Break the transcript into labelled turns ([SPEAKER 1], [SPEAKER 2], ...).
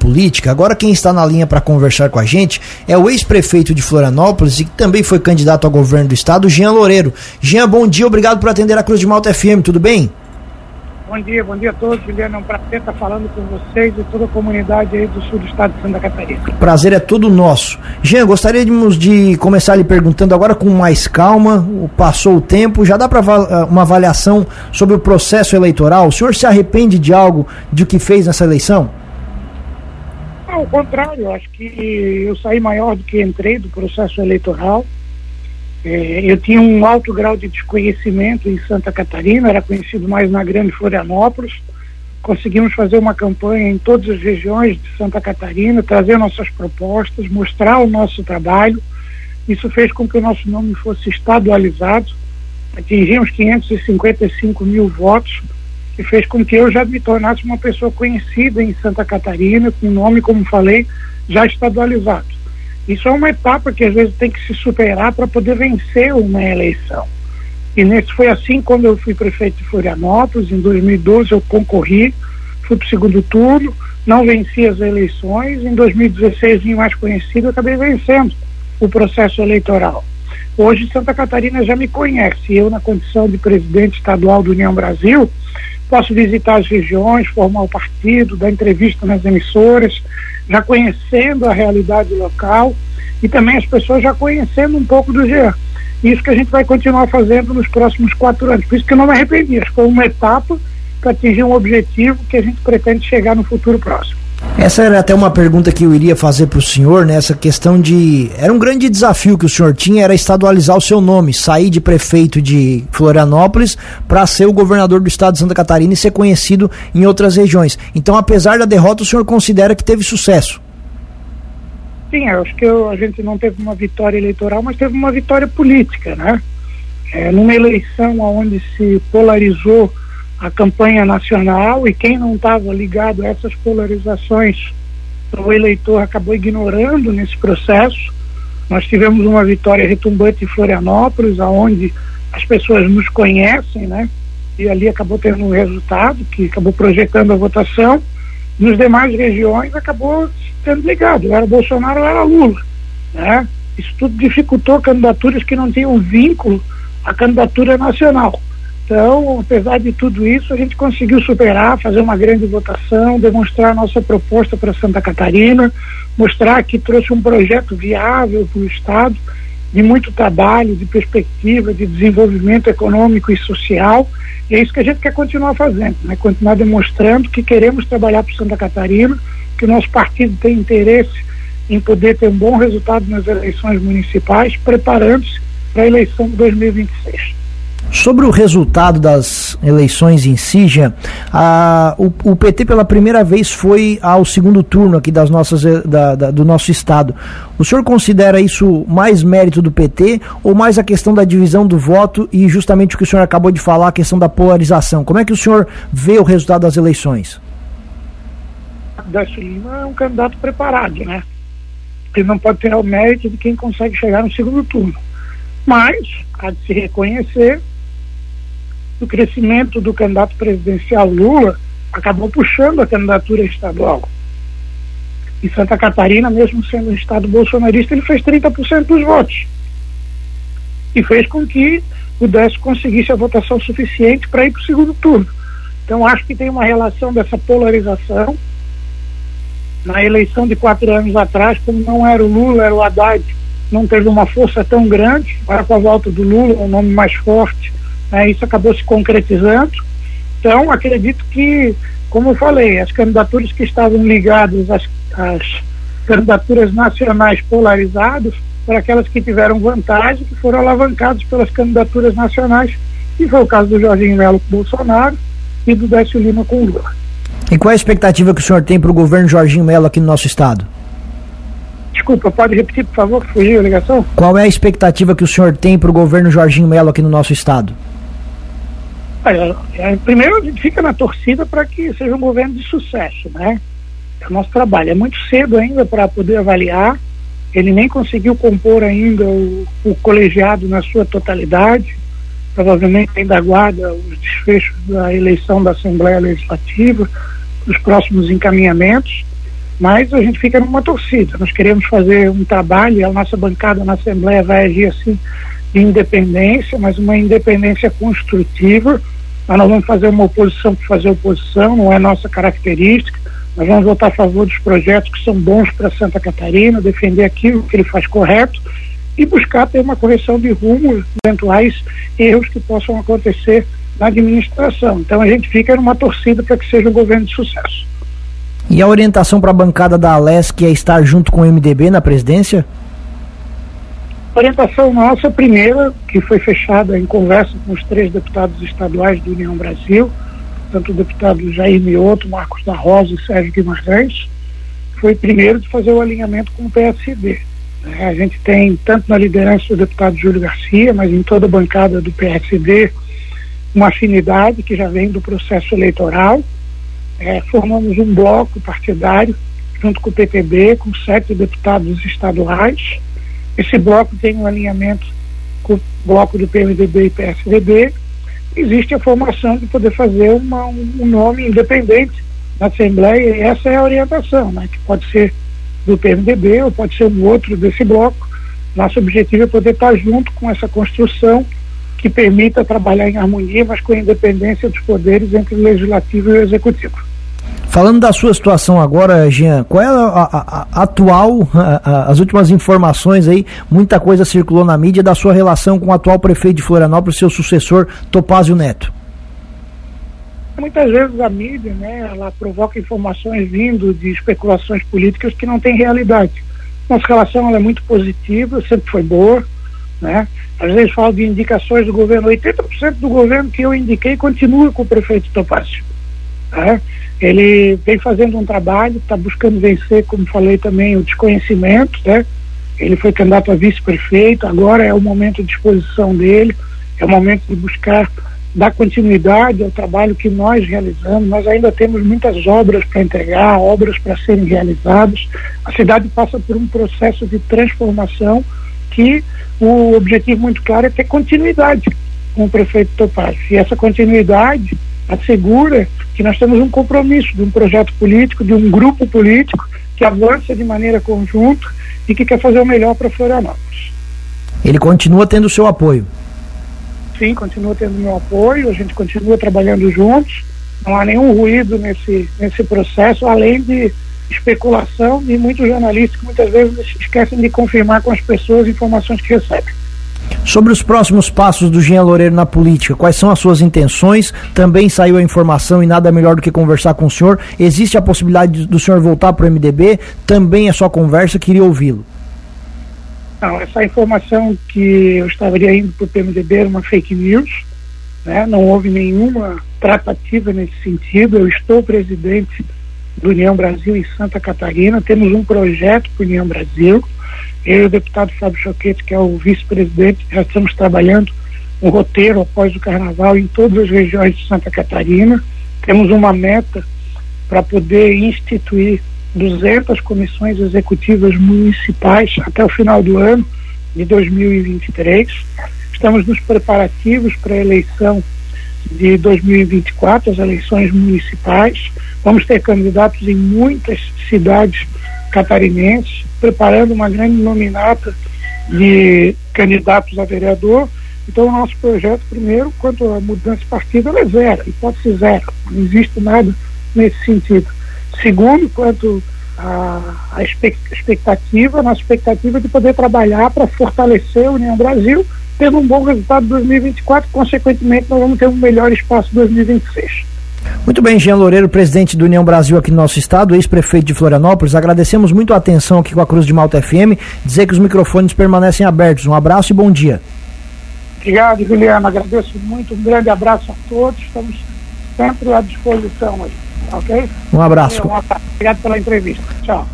[SPEAKER 1] política. Agora quem está na linha para conversar com a gente é o ex-prefeito de Florianópolis e que também foi candidato ao governo do estado, Jean Loureiro. Jean, bom dia, obrigado por atender a Cruz de Malta FM, tudo bem?
[SPEAKER 2] Bom dia, bom dia a todos. Juliano, é um prazer estar falando com vocês e toda a comunidade aí do sul do estado de Santa Catarina.
[SPEAKER 1] Prazer é todo nosso. Jean, gostaríamos de começar lhe perguntando agora com mais calma, passou o tempo, já dá para ah, uma avaliação sobre o processo eleitoral? O senhor se arrepende de algo de o que fez nessa eleição?
[SPEAKER 2] Ao contrário, acho que eu saí maior do que entrei do processo eleitoral. É, eu tinha um alto grau de desconhecimento em Santa Catarina, era conhecido mais na Grande Florianópolis. Conseguimos fazer uma campanha em todas as regiões de Santa Catarina, trazer nossas propostas, mostrar o nosso trabalho. Isso fez com que o nosso nome fosse estadualizado. Atingimos 555 mil votos, que fez com que eu já me tornasse uma pessoa conhecida em Santa Catarina, com nome, como falei, já estadualizado. Isso é uma etapa que às vezes tem que se superar para poder vencer uma eleição. E nesse foi assim quando eu fui prefeito de Florianópolis, em 2012 eu concorri, fui para o segundo turno, não venci as eleições, em 2016 vim mais conhecido, acabei vencendo o processo eleitoral. Hoje Santa Catarina já me conhece, eu na condição de presidente estadual do União Brasil, posso visitar as regiões, formar o partido, dar entrevista nas emissoras, já conhecendo a realidade local e também as pessoas já conhecendo um pouco do GEA. Isso que a gente vai continuar fazendo nos próximos quatro anos. Por isso que eu não me arrependi. Acho que foi uma etapa para atingir um objetivo que a gente pretende chegar no futuro próximo.
[SPEAKER 1] Essa era até uma pergunta que eu iria fazer para o senhor, né? Essa questão de. Era um grande desafio que o senhor tinha, era estadualizar o seu nome, sair de prefeito de Florianópolis para ser o governador do estado de Santa Catarina e ser conhecido em outras regiões. Então, apesar da derrota, o senhor considera que teve sucesso?
[SPEAKER 2] Sim, eu acho que eu, a gente não teve uma vitória eleitoral, mas teve uma vitória política, né? É, numa eleição onde se polarizou a campanha nacional e quem não estava ligado a essas polarizações, o eleitor acabou ignorando nesse processo. Nós tivemos uma vitória retumbante em Florianópolis, aonde as pessoas nos conhecem, né? E ali acabou tendo um resultado que acabou projetando a votação. Nos demais regiões acabou sendo ligado, era Bolsonaro ou era Lula, né? Isso tudo dificultou candidaturas que não tinham vínculo à candidatura nacional. Então, apesar de tudo isso, a gente conseguiu superar, fazer uma grande votação, demonstrar nossa proposta para Santa Catarina, mostrar que trouxe um projeto viável para o Estado, de muito trabalho, de perspectiva, de desenvolvimento econômico e social. E é isso que a gente quer continuar fazendo, né? continuar demonstrando que queremos trabalhar para Santa Catarina, que o nosso partido tem interesse em poder ter um bom resultado nas eleições municipais, preparando-se para a eleição de 2026.
[SPEAKER 1] Sobre o resultado das eleições em si, Jean, a, o, o, PT pela primeira vez foi ao segundo turno aqui das nossas, eh, da, da, do nosso estado. O senhor considera isso mais mérito do PT ou mais a questão da divisão do voto e justamente o que o senhor acabou de falar, a questão da polarização? Como é que o senhor vê o resultado das eleições?
[SPEAKER 2] Décio Lima é um candidato preparado, né? Ele não pode ter o mérito de quem consegue chegar no segundo turno. Mas, há de se reconhecer o crescimento do candidato presidencial Lula acabou puxando a candidatura estadual. Em Santa Catarina, mesmo sendo um estado bolsonarista, ele fez 30% dos votos. E fez com que o Décio conseguisse a votação suficiente para ir para o segundo turno. Então, acho que tem uma relação dessa polarização. Na eleição de quatro anos atrás, como não era o Lula, era o Haddad, não teve uma força tão grande. Agora, com a volta do Lula, um nome mais forte, né, isso acabou se concretizando. Então, acredito que, como eu falei, as candidaturas que estavam ligadas às, às candidaturas nacionais polarizadas foram aquelas que tiveram vantagem, que foram alavancadas pelas candidaturas nacionais, e foi o caso do Jorginho Melo com Bolsonaro e do Décio Lima com Lula.
[SPEAKER 1] E qual é a expectativa que o senhor tem para o governo Jorginho Melo aqui no nosso estado?
[SPEAKER 2] Desculpa, pode repetir, por favor, fugiu a ligação?
[SPEAKER 1] Qual é a expectativa que o senhor tem para o governo Jorginho Melo aqui no nosso estado?
[SPEAKER 2] Olha, é, primeiro a gente fica na torcida para que seja um governo de sucesso, né? É o nosso trabalho. É muito cedo ainda para poder avaliar. Ele nem conseguiu compor ainda o, o colegiado na sua totalidade. Provavelmente ainda aguarda os desfechos da eleição da Assembleia Legislativa, os próximos encaminhamentos. Mas a gente fica numa torcida. Nós queremos fazer um trabalho e a nossa bancada na Assembleia vai agir assim de independência, mas uma independência construtiva. Nós não vamos fazer uma oposição por fazer oposição, não é nossa característica. Nós vamos votar a favor dos projetos que são bons para Santa Catarina, defender aquilo que ele faz correto e buscar ter uma correção de rumo, eventuais erros que possam acontecer na administração. Então a gente fica numa torcida para que seja um governo de sucesso.
[SPEAKER 1] E a orientação para a bancada da Alesc é estar junto com o MDB na presidência?
[SPEAKER 2] Orientação nossa, primeira, que foi fechada em conversa com os três deputados estaduais do União Brasil, tanto o deputado Jair Mioto, Marcos da Rosa e Sérgio Guimarães, foi primeiro de fazer o alinhamento com o PSD. É, a gente tem, tanto na liderança do deputado Júlio Garcia, mas em toda a bancada do PSD, uma afinidade que já vem do processo eleitoral. É, formamos um bloco partidário junto com o PTB, com sete deputados estaduais. Esse bloco tem um alinhamento com o bloco do PMDB e PSDB. Existe a formação de poder fazer uma, um nome independente na Assembleia, e essa é a orientação, né, que pode ser do PMDB ou pode ser um outro desse bloco. Nosso objetivo é poder estar junto com essa construção que permita trabalhar em harmonia, mas com independência dos poderes entre o legislativo e o executivo.
[SPEAKER 1] Falando da sua situação agora, Jean, qual é a, a, a atual, a, as últimas informações aí, muita coisa circulou na mídia da sua relação com o atual prefeito de Florianópolis, seu sucessor, Topázio Neto?
[SPEAKER 2] Muitas vezes a mídia, né, ela provoca informações vindo de especulações políticas que não têm realidade. Nossa relação é muito positiva, sempre foi boa, né? Às vezes falo de indicações do governo, 80% do governo que eu indiquei continua com o prefeito Topácio. Né? Ele vem fazendo um trabalho, está buscando vencer, como falei também, o desconhecimento, né? Ele foi candidato a vice-prefeito, agora é o momento de exposição dele, é o momento de buscar dar continuidade ao trabalho que nós realizamos. Nós ainda temos muitas obras para entregar, obras para serem realizadas. A cidade passa por um processo de transformação que o objetivo muito claro é ter continuidade com o prefeito Topaz. E essa continuidade assegura que nós temos um compromisso de um projeto político, de um grupo político que avança de maneira conjunta e que quer fazer o melhor para Florianópolis.
[SPEAKER 1] Ele continua tendo o seu apoio
[SPEAKER 2] sim, continua tendo meu apoio, a gente continua trabalhando juntos, não há nenhum ruído nesse, nesse processo, além de especulação e muitos jornalistas que muitas vezes esquecem de confirmar com as pessoas informações que recebem.
[SPEAKER 1] Sobre os próximos passos do Jean Loureiro na política, quais são as suas intenções? Também saiu a informação e nada melhor do que conversar com o senhor. Existe a possibilidade do senhor voltar para o MDB? Também é só conversa, queria ouvi-lo.
[SPEAKER 2] Não, essa informação que eu estaria indo para o PMDB era uma fake news, né? não houve nenhuma tratativa nesse sentido. Eu estou presidente do União Brasil em Santa Catarina, temos um projeto para União Brasil. Eu e o deputado Fábio Choquete, que é o vice-presidente, já estamos trabalhando um roteiro após o carnaval em todas as regiões de Santa Catarina. Temos uma meta para poder instituir 200 comissões executivas municipais até o final do ano de 2023. Estamos nos preparativos para a eleição de 2024, as eleições municipais. Vamos ter candidatos em muitas cidades catarinenses, preparando uma grande nominata de candidatos a vereador. Então, o nosso projeto, primeiro, quanto à mudança de partido, ela é zero, hipótese zero. Não existe nada nesse sentido. Segundo, quanto à, expectativa, na expectativa de poder trabalhar para fortalecer a União Brasil, tendo um bom resultado em 2024, consequentemente nós vamos ter um melhor espaço em 2026.
[SPEAKER 1] Muito bem, Jean Loureiro, presidente do União Brasil aqui no nosso estado, ex-prefeito de Florianópolis. Agradecemos muito a atenção aqui com a Cruz de Malta FM. Dizer que os microfones permanecem abertos. Um abraço e bom dia.
[SPEAKER 2] Obrigado, Juliana. Agradeço muito. Um grande abraço a todos. Estamos sempre à disposição aí. Ok? Um abraço. Obrigado pela entrevista. Tchau.